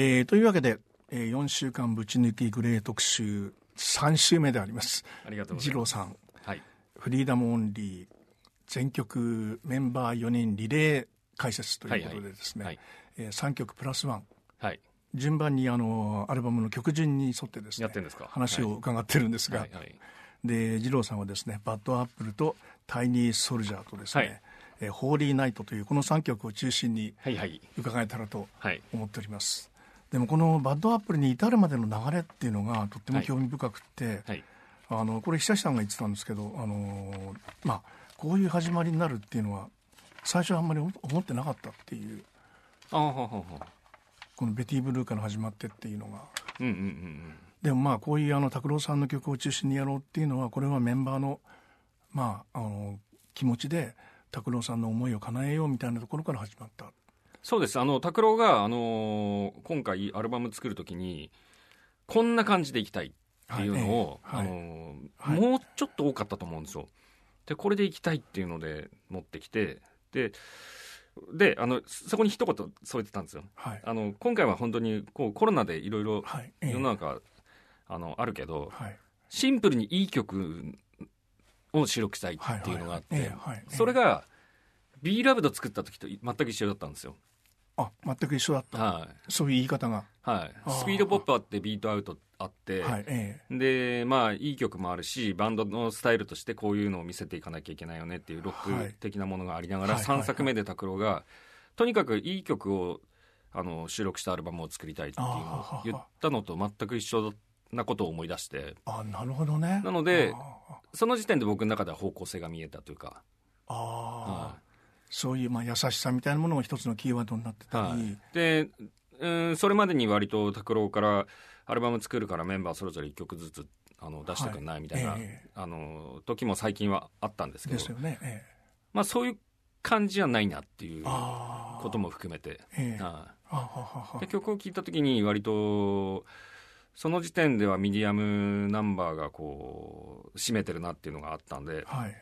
えー、というわけで、えー、4週間ぶち抜きグレー特集3週目であります。ありがとうござ二います。郎さん。はい。フリーダムオンリー全曲メンバー4人リレー解説ということでですね、はいえー3曲プラスワン。はい。順番にあのアルバムの曲順に沿ってですね話を伺ってるんですが、はいはい。で二郎さんはですねバッドアップルとタイニーソルジャーとですね、はい。えーホーリーナイトというこの3曲を中心に伺えたらとはい。思っておりますでもこのバッドアップルに至るまでの流れっていうのがとっても興味深くて、はい。あのこれ久志さんが言ってたんですけどあのまあこういう始まりになるっていうのは最初はあんまり思ってなかったっていうこのベティ・ブルーから始まってっていうのが。うんうんうん。でもまあこういうあの拓郎さんの曲を中心にやろうっていうのはこれはメンバーのまああの気持ちで拓郎さんの思いを叶えようみたいなところから始まったそうです。あの拓郎が、あのー今回アルバム作るときにこんな感じでいきたいっていうのを、はい。ええあのーはい。もうちょっと多かったと思うんですよ。でこれでいきたいっていうので持ってきてでであのそこに一言添えてたんですよ。はい。あの今回は本当にこうコロナでいろい。ろ世の中、あのあるけどはい。シンプルにいい曲を収録したいっていうのがあって、それが B ラブド作った時と全く一緒だったんですよ。あ全く一緒だった。はい。そういう言い方が。はい。スピードポップあって BEAT out あって、はいえでまあいい曲もあるしバンドのスタイルとしてこういうのを見せていかなきゃいけないよねっていうロック的なものがありながら、はいはいはい。3作目で拓郎がとにかくいい曲をあの収録したアルバムを作りたいっていうのを言ったのと全く一緒なことを思い出して。えあなるほどね。なのであその時点で僕の中では方向性が見えたというか、あはそういうまあ優しさみたいなものが一つのキーワードになってたり、はい、でうんそれまでに割と拓郎からアルバム作るからメンバーそれぞれ1曲ずつあの出してくんないみたいな、はい。ええあの時も最近はあったんですけど。ですよね、ええ。まあ、そういう感じじゃないなっていうことも含めて、ええ。はあで曲を聴いた時に割とその時点ではミディアムナンバーがこう占めてるなっていうのがあったんではい。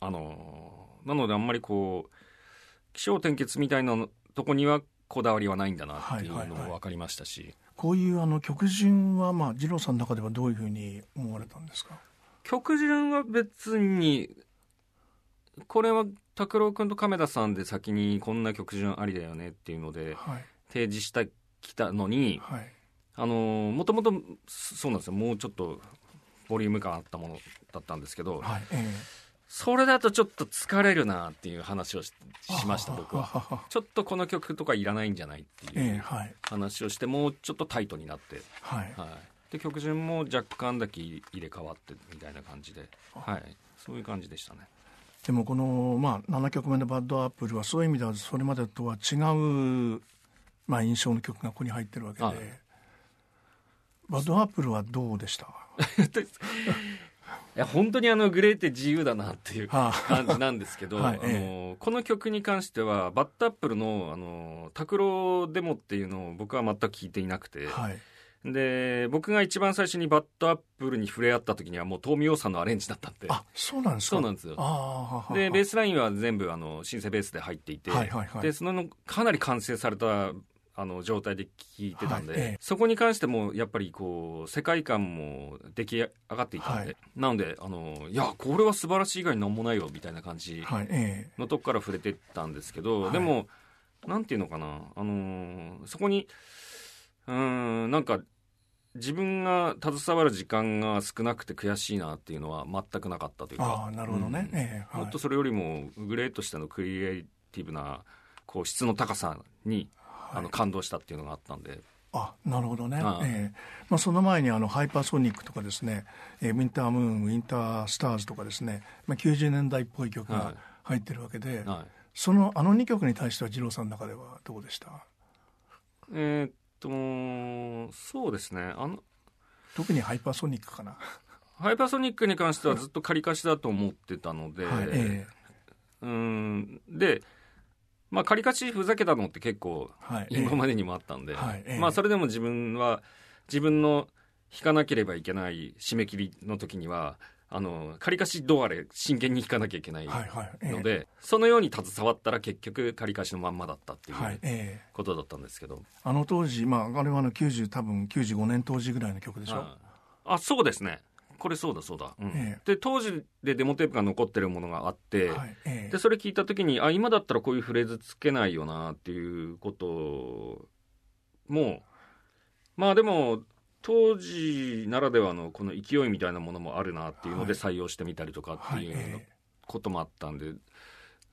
あのなのであんまりこう起承転結みたいなとこにはこだわりはないんだなっていうのはいはいはいも分かりましたし、こういうあの曲順はまあ二郎さんの中ではどういうふうに思われたんですか？曲順は別にこれは拓郎君と亀田さんで先にこんな曲順ありだよねっていうのではい。提示してきたのにはい。あのもともとそうなんですよ。もうちょっとボリューム感あったものだったんですけどはいえそれだとちょっと疲れるなっていう話をしました 僕は。ちょっとこの曲とかいらないんじゃないってえい。う話をしてもうちょっとタイトになって、はい。はい、で曲順も若干だけ入れ替わってみたいな感じで、はい、そういう感じでしたね。でもこの、まあ、7曲目の「バッドアップル」はそういう意味ではそれまでとは違う、まあ、印象の曲がここに入ってるわけで、はい。バッドアップルはどうでした？いや本当にあのグレーって自由だなっていうはあ。感じなんですけど、はいあのこの曲に関してはバッドアップルのあの拓郎デモっていうのを僕は全く聞いていなくて、はい。で僕が一番最初にバッドアップルに触れ合った時にはもう東明さんのアレンジだったんで。あそうなんですか？そうなんですよ。でベースラインは全部あのシンセベースで入っていて、はいはいはい。でそのかなり完成されたあの状態で聴いてたんで、はいええ。そこに関してもやっぱりこう世界観も出来上がっていたんで、はい。なのであのいやこれは素晴らしい以外になんもないよみたいな感じのとこから触れてったんですけど、はい。でもなんていうのかなあのそこにうーんなんか自分が携わる時間が少なくて悔しいなっていうのは全くなかったというえかああなるほどね、うん。ええはい。もっとそれよりもグレーとしてのクリエイティブなこう質の高さに、あの感動したっていうのがあったんで、あなるほどね、はいええ。まあ、その前にあのハイパーソニックとかですね、えーウィンタームーンウィンタースターズとかですね、まあ、90年代っぽい曲がはい。入ってるわけで、はい、そのあの2曲に対しては二郎さんの中ではどうでした？えーっとそうですね。あの特にハイパーソニックかな、ハイパーソニックに関してはずっと仮貸しだと思ってたので、はい。え。うん。でまあ仮貸しふざけたのって結構今までにもあったんで、はいええ。まあそれでも自分は自分の弾かなければいけない締め切りの時にはあの仮貸しドアで真剣に弾かなきゃいけないので、はいはいええ。そのように携わったら結局仮貸しのまんまだったっていうことだったんですけど、あの当時、まあ、あれはあの90多分95年当時ぐらいの曲でしょ、ああそうですねこれそうだそうだ、うん。ええ。で当時でデモテープが残ってるものがあって、はい。ええ。でそれ聞いた時にあ今だったらこういうフレーズつけないよなっていうこともまあでも当時ならではのこの勢いみたいなものもあるなっていうのではい。採用してみたりとかっていうはい。えこともあったんで、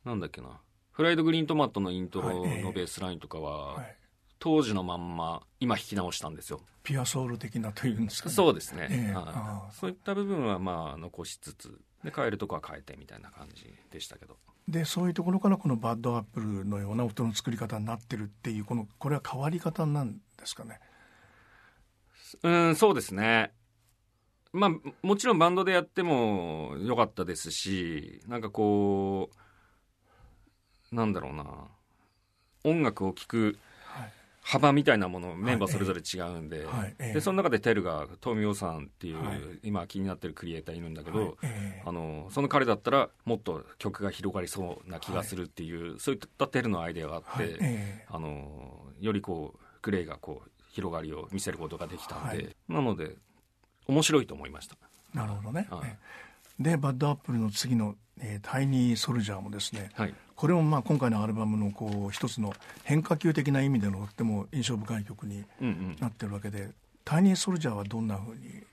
なんだっけな。フライドグリーントマトのイントロはい。ええ。のベースラインとかえははい、当時のまんま今弾き直したんですよ。ピュアソウル的なというんですかね。そうですね、ええ。はい。そういった部分はまあ残しつつで変えるとこは変えてみたいな感じでしたけど。でそういうところからこのバッドアップルのような音の作り方になってるっていうこのこれは変わり方なんですかね？うんそうですね。まあもちろんバンドでやっても良かったですしなんかこうなんだろうな。音楽を聴くはい幅みたいなものメンバーそれぞれ違うんで,、はいええ。でその中でテルがトミオさんっていう、はい。今気になってるクリエイターいるんだけど、はいええ。あのその彼だったらもっと曲が広がりそうな気がするっていう、そういったテルのアイデアがあって、はいええ。あのよりこうグレイがこう広がりを見せることができたんで、はい。なので面白いと思いました。なるほどね、でバッドアップルの次の、えータイニーソルジャーもですねはい。これもまあ今回のアルバムのこう一つの変化球的な意味でのとっても印象深い曲にうんうん。なってるわけでタイニーソルジャーはどんなふうに？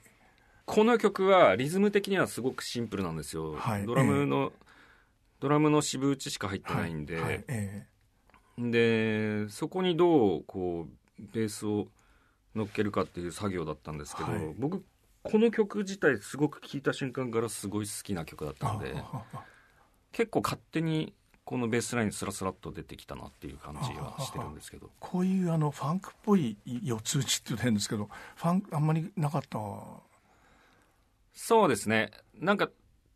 この曲はリズム的にはすごくシンプルなんですよ、はい。ドラムの、ドラムの四分打ちしか入ってないんで、はい。はい。え。でそこにどうこうベースを乗っけるかっていう作業だったんですけど、はい。僕この曲自体すごく聴いた瞬間からすごい好きな曲だっえたんで結構勝手にこのベースラインスラスラっと出てきたなっていう感じはしてるんですけど。こういうあのファンクっぽい四つ打ちって言うと変ですけどファンあんまりなかった？そうですね。なんか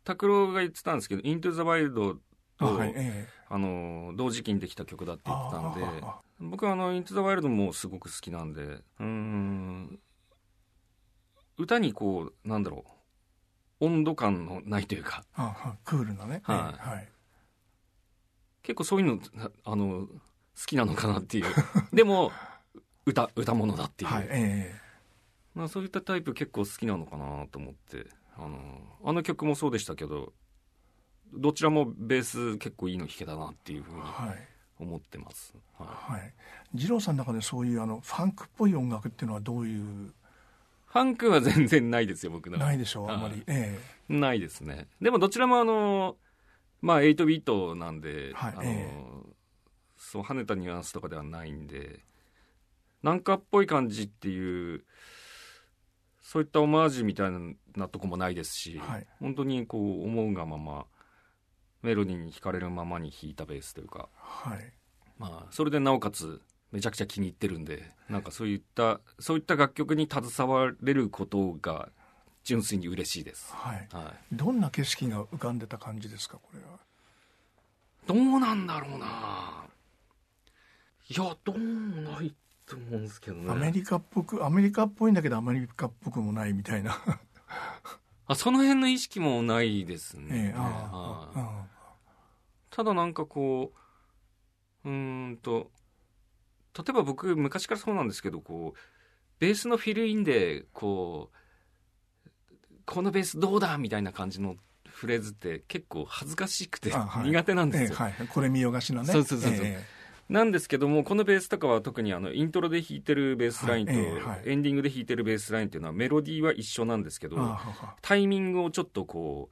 拓郎が言ってたんですけど「イントゥ・ザ・ワイルド」と、はいええ。あの同時期にできた曲だって言ってたんで僕はあの「イントゥ・ザ・ワイルド」もすごく好きなんでうーん歌にこうなんだろう温度感のないというか。クールなね、はい。ええはい。結構そういうのなあの好きなのかなっていう。でも歌歌物だっていう、はいえまあ、そういったタイプ結構好きなのかなと思って。あのあの曲もそうでしたけどどちらもベース結構いいの弾けたなっていうふうに思ってます、ははい。二郎さんの中でそういうあのファンクっぽい音楽っていうのはどういうい、ファンクは全然ないですよ僕の。ないでしょうあんまはいり、えないですね。でもどちらもあのまあ8ビートなんで、はいあのえそう跳ねたニュアンスとかではないんでなんかっぽい感じっていうそういったオマージュみたいなとこもないですし、はい。本当にこう思うがままメロディーに惹かれるままに弾いたベースというか、えはい。まあ、それでなおかつめちゃくちゃ気に入ってるんでなんかそういったそういった楽曲に携われることが純粋に嬉しいです。はい。はい。どんな景色が浮かんでた感じですかこれは？どうなんだろうな。いやどうもないと思うんですけどね。アメリカっぽくアメリカっぽいんだけどアメリカっぽくもないみたいな、あその辺の意識もないですね、ええあはい。あ。ただなんかこううーんと例えば僕昔からそうなんですけどこうベースのフィルインでこうこのベースどうだみたいな感じのフレーズって結構恥ずかしくてあはい。苦手なんですよ、ええはい、これ見よがしのね。そうそうそうそう。えなんですけどもこのベースとかは特にあのイントロで弾いてるベースラインとエンディングで弾いてるベースラインっていうのはメロディーは一緒なんですけどタイミングをちょっとこ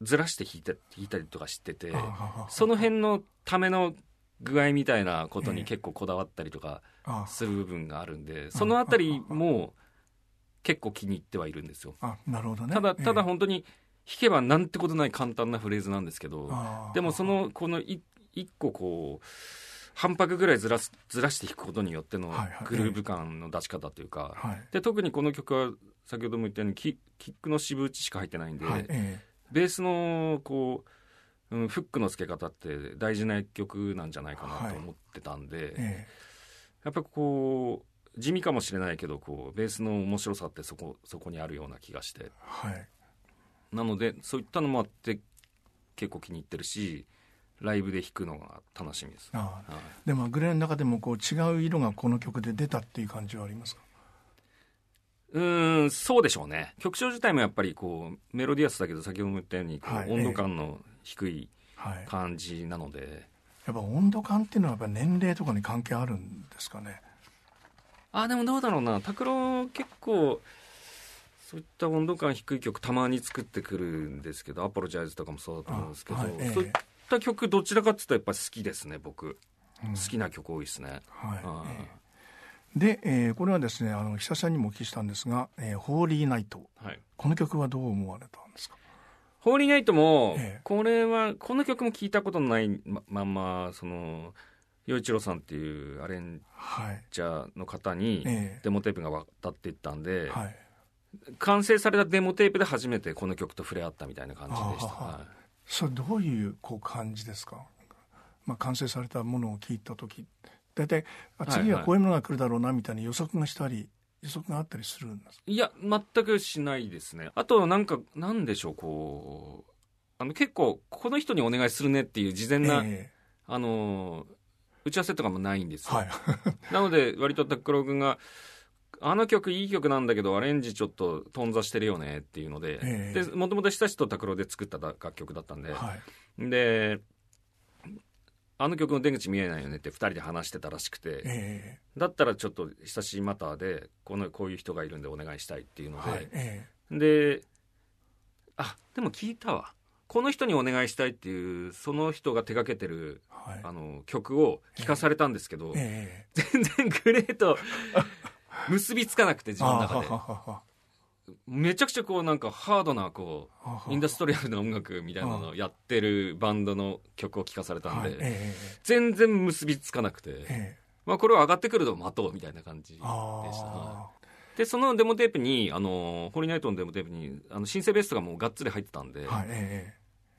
うずらして弾いた弾いたりとかしててその辺のための具合みたいなことええ。に結構こだわったりとかあ。する部分があるんでそのあたりも結構気に入ってはいるんですよ。あなるほどね。ただただええ本当に弾けばなんてことない簡単なフレーズなんですけどでもそのこのい一個こう半拍ぐらいずらすずらして弾くことによってのはいはい。グルーヴ感の出し方というか、はい。で特にこの曲は先ほども言ったようにキキックの四分打ちしか入ってないんで、はい。え。ベースのこう、うん、フックの付け方って大事な一曲なんじゃないかなと思ってたんで、ええ。やっぱこう地味かもしれないけどこうベースの面白さってそこそこにあるような気がして。えはい。なのでそういったのもあって結構気に入ってるしライブで弾くのが楽しみです、ああ。はい。でもグレーの中でもこう違う色がこの曲で出たっていう感じはありますか？うーんそうでしょうね。曲調自体もやっぱりこうメロディアスだけど先ほども言ったようにこうはい。温度感の低いはい。感じなので、やっぱ温度感っていうのはやっぱ年齢とかに関係あるんですかね？あでもどうだろうな。拓郎結構そういった温度感低い曲たまに作ってくるんですけど「アポロジャイズ」とかもそうだと思うんですけど、あはい。ええそういった曲どちらかっていうとやっぱり好きですね僕、うん。好きな曲多いですね、はい。で、えーこれはですねあの久さんにもお聞きしたんですが「えーホーリーナイト。はい」この曲はどう思われたんですか？ホーリーナイトも、ええ。これはこの曲も聞いたことのないままんまその洋一郎さんっていうアレンはいジャーの方にえデモテープが渡っていったんで、えはい。完成されたデモテープで初めてこの曲と触れ合ったみたいな感じでした、あはいそれどういうこう感じですか、まあ、完成されたものを聞いた時。大体次はこうい。うものが来るだろうなみたいな予測がしたり予測があったりするんですいや、全くしないですね。あと、なんか、なんでしょう、こう、あの、結構、この人にお願いするねっていう事前な、えあの、打ち合わせとかもないんですよ。えはい。なので、割と拓郎君が、あの曲いい曲なんだけど、アレンジちょっと頓挫してるよねっていうので、ええ。で、もともと久しと拓郎で作った楽曲だったんで、はい。で、あの曲の出口見えないよねって二人で話してたらしくて、えだったらちょっと久しマターで、この、こういう人がいるんでお願いしたいっていうえので、はいえであでも聞いたわ。この人にお願いしたいっていうその人が手掛けてるえはい。あの曲を聞かされたんですけど、え全然グレーと結びつかなくてえ自分の中でめちゃくちゃこうなんかハードなこうインダストリアルな音楽みたいなのをやってるバンドの曲を聞かされたんで、全然結びつかなくて、まあ、これは上がってくると待とうみたいな感じでした。あでそのデモテープにあのホリーナイトのデモテープにあのシンセベースがもうがっつり入ってたんで,、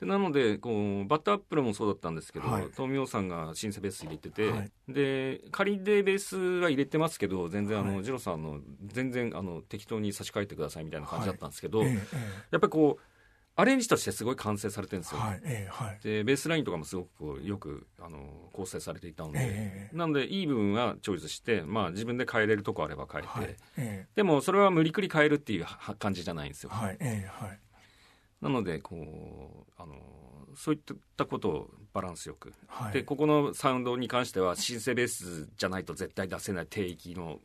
でなのでこうバッターアップルもそうだったんですけど、はい。東明さんがシンセベース入れてて、はい。で仮でベースは入れてますけど全然あの、はい。ジロさんの全然あの適当に差し替えてくださいみたいな感じだったんですけえど、えええやっぱりこうアレンジとしてすごい完成されてるんですよ、はいええはい。でベースラインとかもすごくよくあの構成されていたので、ええ。なのでいい部分はチョイスして、まあ、自分で変えれるとこあれば変えて、はい。えでもそれは無理くり変えるっていうは感じじゃないんですよ、えはいええはいなのでこうあのそういったことをバランスよく、はい。でここのサウンドに関してはシンセベースじゃないと絶対出せない低域の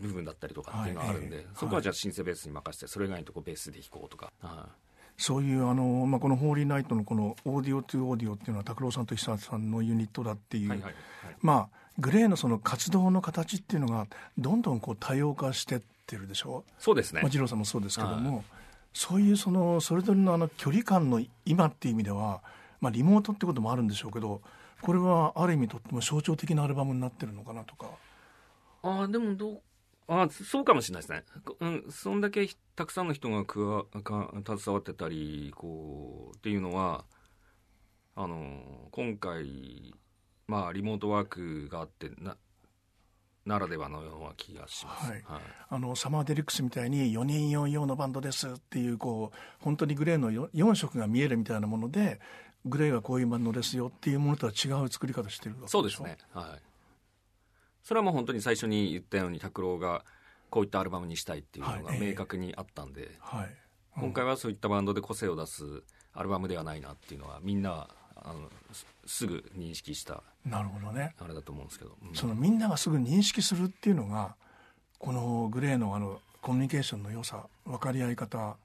部分だったりとかっていうのがあるんで、はいええ。そこはじゃあシンセベースに任せてそれ以外のとこベースで弾こうとか、はそういうあの、まあ、この「 Holy Knight」のこのオーディオ・トゥ・オーディオっていうのは拓郎さんと久さんのユニットだっていう、いはいはいはい。まあ GLAY のその活動の形っていうのがどんどんこう多様化してってるでしょ？そうですね。まあ、二郎さんもそうですけども、そういうそのそれぞれのあの距離感の今っていう意味では、まあ、リモートってこともあるんでしょうけどこれはある意味とっても象徴的なアルバムになってるのかなとか。ああでもどうあそうかもしれないですね、うん、そんだけたくさんの人が加わか携わってたりこうっていうのはあの今回まあリモートワークがあってなならではのような気がします、はい。あのサマーデリックスみたいに4人4用のバンドですっていうこう本当にグレーの 4, 色が見えるみたいなものでグレーはこういうバンドですよっていうものとは違う作り方してるわけでそうですね。はい。それはもう本当に最初に言ったように拓郎がこういったアルバムにしたいっていうのがはい。明確にあったんで、はい、今回はそういったバンドで個性を出すアルバムではないなっていうのはみんなあのすすぐ認識したなるほどね。あれだと思うんですけど、うん。そのみんながすぐ認識するっていうのがこのグレーのあのコミュニケーションの良さ分かり合い方っ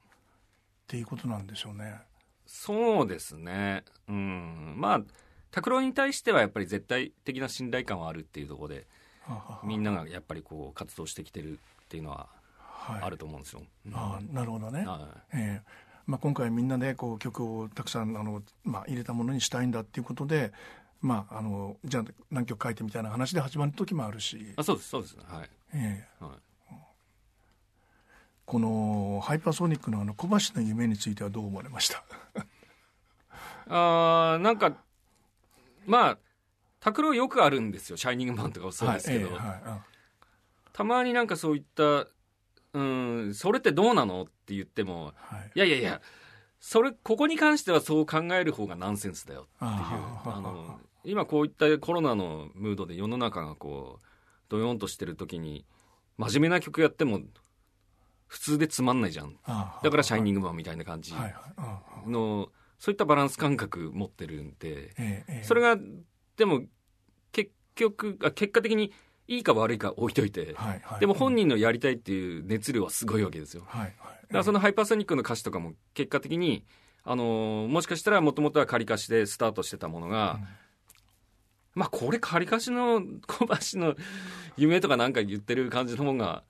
ていうことなんでしょうね。そうですね。うん。まあ拓郎に対してはやっぱり絶対的な信頼感はあるっていうところではははみんながやっぱりこう活動してきてるっていうのははい、あると思うんですよ、うん。ああなるほどね。はええまあ、今回みんなでこう曲をたくさんあの、まあ、入れたものにしたいんだっていうことで、まあ、あのじゃあ何曲書いてみたいな話で始まる時もあるし。い、あそうですそうです。はい、ええ。はい、このハイパーソニックのあの小橋の夢についてはどう思われました？あーなんかまあ拓郎よくあるんですよ「シャイニングマン」とかもそうですけど、はいええはいあ。たまになんかそういった「うんそれってどうなの?」って言ってもはい。いやいやいやそれここに関してはそう考える方がナンセンスだよっていう。あの今こういったコロナのムードで世の中がこうドヨンとしてる時に真面目な曲やっても普通でつまんないじゃん。あだから「シャイニンググマン」みたいな感じ。のそういったバランス感覚持ってるんでそれがでも結局あ結果的にいいか悪いか置いといてはいはい。でも本人のやりたいっていう熱量はすごいわけですよ。はいはい。だからそのハイパーソニックの歌詞とかも結果的に、あのーもしかしたらもともとは仮歌詞でスタートしてたものが、うん。まあこれ仮歌詞の小橋の夢とかなんか言ってる感じのもんが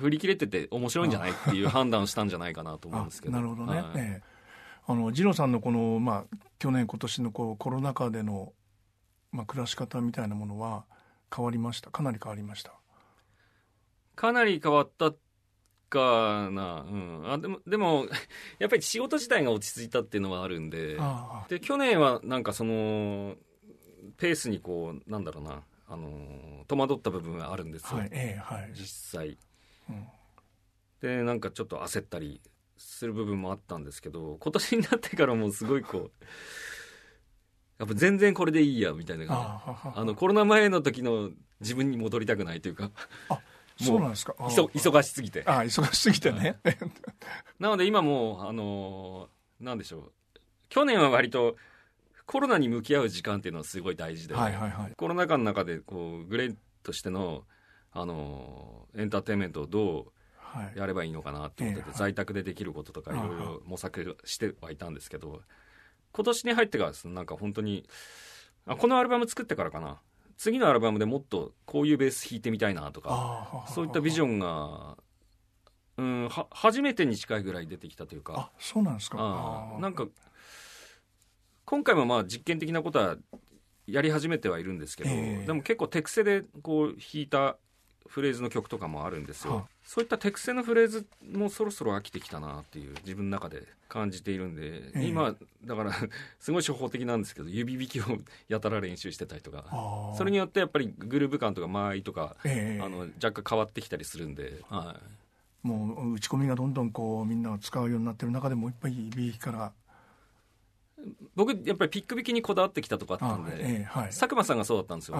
振り切れてて面白いんじゃないっていう判断をしたんじゃないかなと思うんですけど。あなるほどね、はい。ええ。あの二郎さんのこの、まあ、去年今年のこうコロナ禍での、まあ、暮らし方みたいなものは変わりました？かなり変わりました？かなり変わったかな、うん、あでもでも やっぱり仕事自体が落ち着いたっていうのはあるんで。あで去年はなんかそのペースにこうなんだろうな。あの戸惑った部分があるんですよ、あはいええはい、実際。うん。でなんかちょっと焦ったりする部分もあったんですけど今年になってからもうすごいこうやっぱ全然これでいいやみたいなあははあのコロナ前の時の自分に戻りたくないというかそうなんですか？忙しすぎて。あ忙しすぎてね、なので今もうあのーなんでしょう。去年は割とコロナに向き合う時間っていうのはすごい大事で、はいはいはい。コロナ禍の中でこうグレーとしての、あのーエンターテインメントをどうはい。やればいいのかなってことで、ええはい。在宅でできることとかいろいあはろ模索してはいたんですけど今年に入ってからです。ねなんか本当にあこのアルバム作ってからかな。次のアルバムでもっとこういうベース弾いてみたいなとかあそういったビジョンンが、うん、は初めてに近いぐらい出てきたというか。あそうなんですか。ああなんか今回もまあ実験的なことはやり始めてはいるんですけど、ええ。でも結構手癖でこう弾いたフレーズの曲とかもあるんですよ、はあそういった手癖のフレーズもそろそろ飽きてきたなっていう自分の中で感じているんで、ええ。今だから すごい初歩的なんですけど指弾きをやたら練習してたりとかあそれによってやっぱりグルーヴ感とか間合いとか、ええ。あの若干変わってきたりするんで、はい、もう打ち込みがどんどんこうみんなが使うようになってる中でもう一杯指弾きから僕やっぱりピック弾きにこだわってきたとこあったあんで、ええはい。佐久間さんがそうだったんですよ。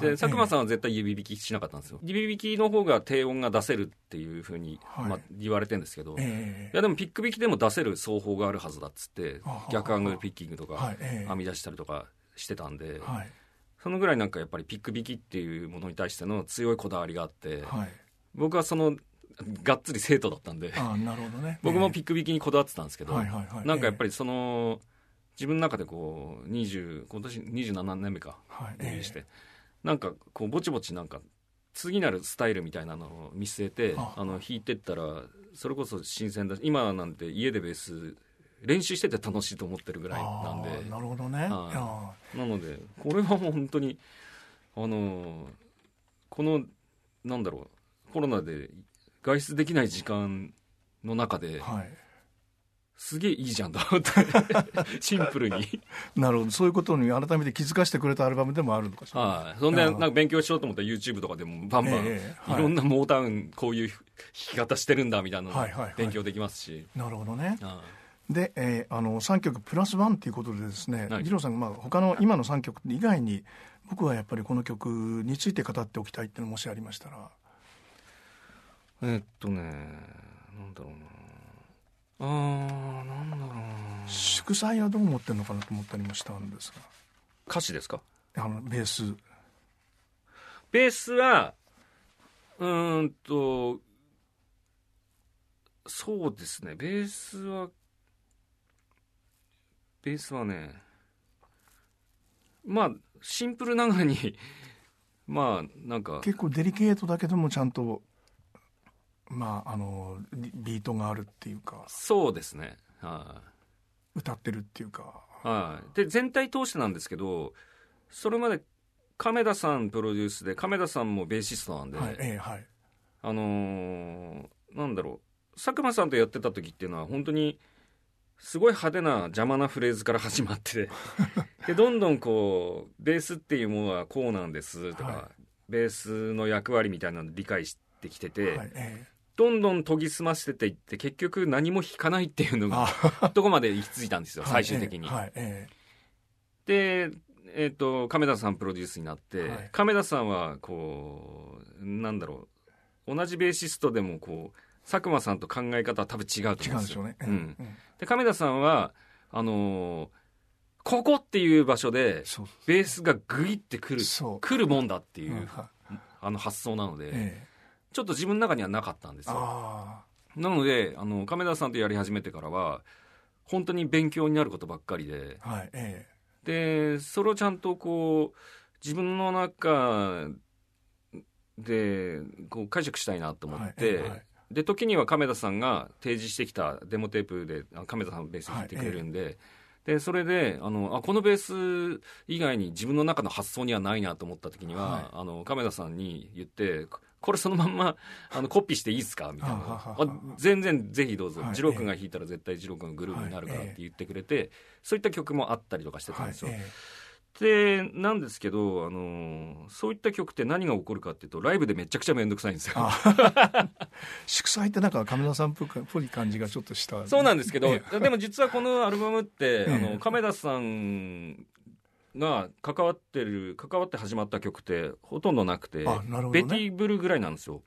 で佐久間んさんは絶対指弾きしなかったんですよ。指弾きの方が低音が出せるっていうふうに、はい。まあ、言われてるんですけど、いえ。えやでもピック弾きでも出せる奏法があるはずだっつって逆アングルピッキングとか編み出したりとかしてたんで、はい。そのぐらいなんかやっぱりピック弾きっていうものに対しての強いこだわりがあって、はい。僕はそのがっつり生徒だったんであなるほどね僕もピック弾きにこだわってたんですけど、なんかやっぱりその自分の中でこう20今年27年目か。はい。デビューして、なんかこうぼちぼちなんか次なるスタイルみたいなのを見据えてああの弾いてったらそれこそ新鮮だし今なんて家でベース練習してて楽しいと思ってるぐらいなんで。なるほどね。はい。あなのでこれはもう本当にあのこのなんだろうコロナで外出できない時間の中でーはいすげえいいじゃんと。思ってシンプルに。なるほど。そういうことに改めて気づかせてくれたアルバムでもあるのかしら。はい、そんでなんか勉強しようと思ったら YouTube とかでもバンバン、ええはい。いろんなモータウンこういう弾き方してるんだみたいなのはいはいはい。勉強できますし、なるほどね。あで、えーあの3曲プラスワンということでですねはい。二郎さんが、まあ、他の今の3曲以外に僕はやっぱりこの曲について語っておきたいっていうのもしありましたら。えーっとねなんだろうなあーなんだろうな。祝祭はどう思ってるのかなと思ったりもしたんです歌詞ですか？があのベース。ベースはうーんとそうですね。ベースはベースはねまあシンプルながらに まあなんか。結構デリケートだけどもちゃんとまああのビビートがあるっていうかそうですね。はい、歌ってるっていうか。はい、で全体通してなんですけどそれまで亀田さんプロデュースで亀田さんもベーシストなんで、はい。ええはい。あのーなんだろう。佐久間さんとやってた時っていうのは本当にすごい派手な邪魔なフレーズから始まって でどんどんこうベースっていうものはこうなんですとか、はベースの役割みたいなのを理解してきてて、はい。えどんどん研ぎ澄ませていって結局何も弾かないっていうのがあ。とこまで行き着いたんですよはい最終的に。はいえで、えっと亀田さんプロデュースになって、はい。亀田さんはこうなんだろう同じベーシストでもこう佐久間さんと考え方は多分違うと思うんですよ。でしょうね。うん。亀田さんはあのーここっていう場所でベースがグイってくるそう。来るもんだっていう、うんはあの発想なので、ええちょっと自分の中にはなかったんですよ。あなのであの亀田さんとやり始めてからは本当に勉強になることばっかりであはいえでそれをちゃんとこう自分の中でこう解釈したいなとえ思って、はいはいで時には亀田さんが提示してきたデモテープであ亀田さんのベース弾いてくれるんで。でそれであのあこのベース以外に自分の中の発想にはないなと思った時には、はいあの亀田さんに言ってここれそのまんまあのコピーしていいですか？みたいな。全然ぜひどうぞ。はい。二郎君が弾いたら絶対二郎君のグルーヴになるからって言ってくれて、そういった曲もあったりとかしてたんはいですよ。えでなんですけど、あのそういった曲って何が起こるかっていうとライブでめちゃくちゃ面倒くさいんですよ。あ 祝祭ってなんか亀田さんっぽい感じがちょっとした。そうなんですけど、えでも実はこのアルバムって、え。あの亀田さんが関わってる関わって始まった曲ってほとんどなくて、ね。ベティブルぐらいなんですよ。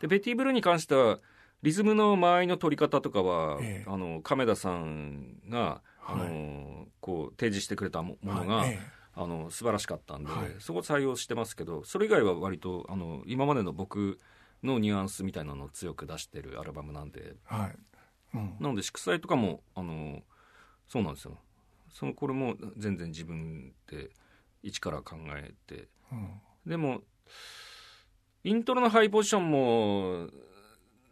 でベティブルに関してはリズムの間合いの取り方とかは、ええ。あの亀田さんが、あのはこう提示してくれたもものが、はいえあの素晴らしかったんで、はい。そこ採用してますけどそれ以外は割とあの今までの僕のニュアンスみたいなのを強く出してるアルバムなんで。えはい。うん。なので祝祭とかもあのそうなんですよそのこれも全然自分で一から考えて。うん。でもイントロのハイポジションも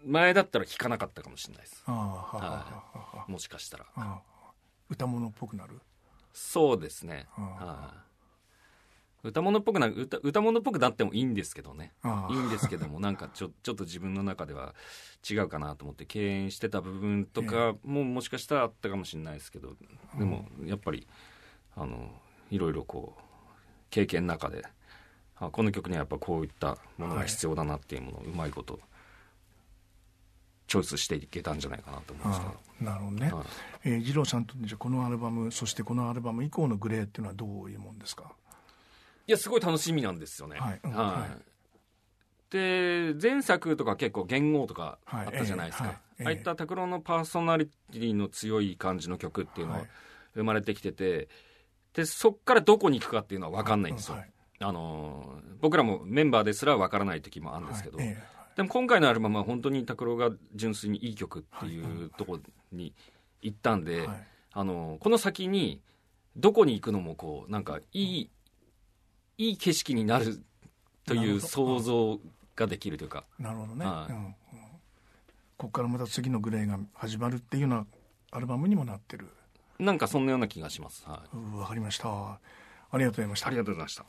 前だったら弾かなかったかもしれないです。もしかしたら。歌物っぽくなる？そうですね。あはい歌物っぽくな歌歌物っぽくなってもいいんですけどね。あいいんですけどもなんかちょちょっと自分の中では違うかなと思って敬遠してた部分とかももしかしたらあったかもしれないですけどでもやっぱりあのいろいろこう経験の中であこの曲にはやっぱこういったものが必要だなっていうものをうまいことチョイスしていけたんじゃないかなと思うんですなるほどね。ど、はい。えー、二郎さんとじゃあこのアルバムそしてこのアルバム以降のグレーっていうのはどういうもんですか？いやすごい楽しみなんですよね。はいうんはい。はい。で前作とか結構言語とかはいあったじゃないですか、ああいった拓郎のパーソナリティの強い感じの曲っていうのははい。生まれてきててでそっからどこに行くかっていうのは分かんないんですよ、はいあのー僕らもメンバーですら分からない時もあるんですけど、でも今回のアルバムは本当に拓郎が純粋にいい曲っていうところに行ったんで、あのこの先にどこに行くのもこうなんかいいいい景色になるという想像ができるというか。なるほどね、はい。うん。うんここからまた次のグレーが始まるっていうようなアルバムにもなってる。なんかそんなような気がします、はい、うんわかりました。ありがとうございました。ありがとうございました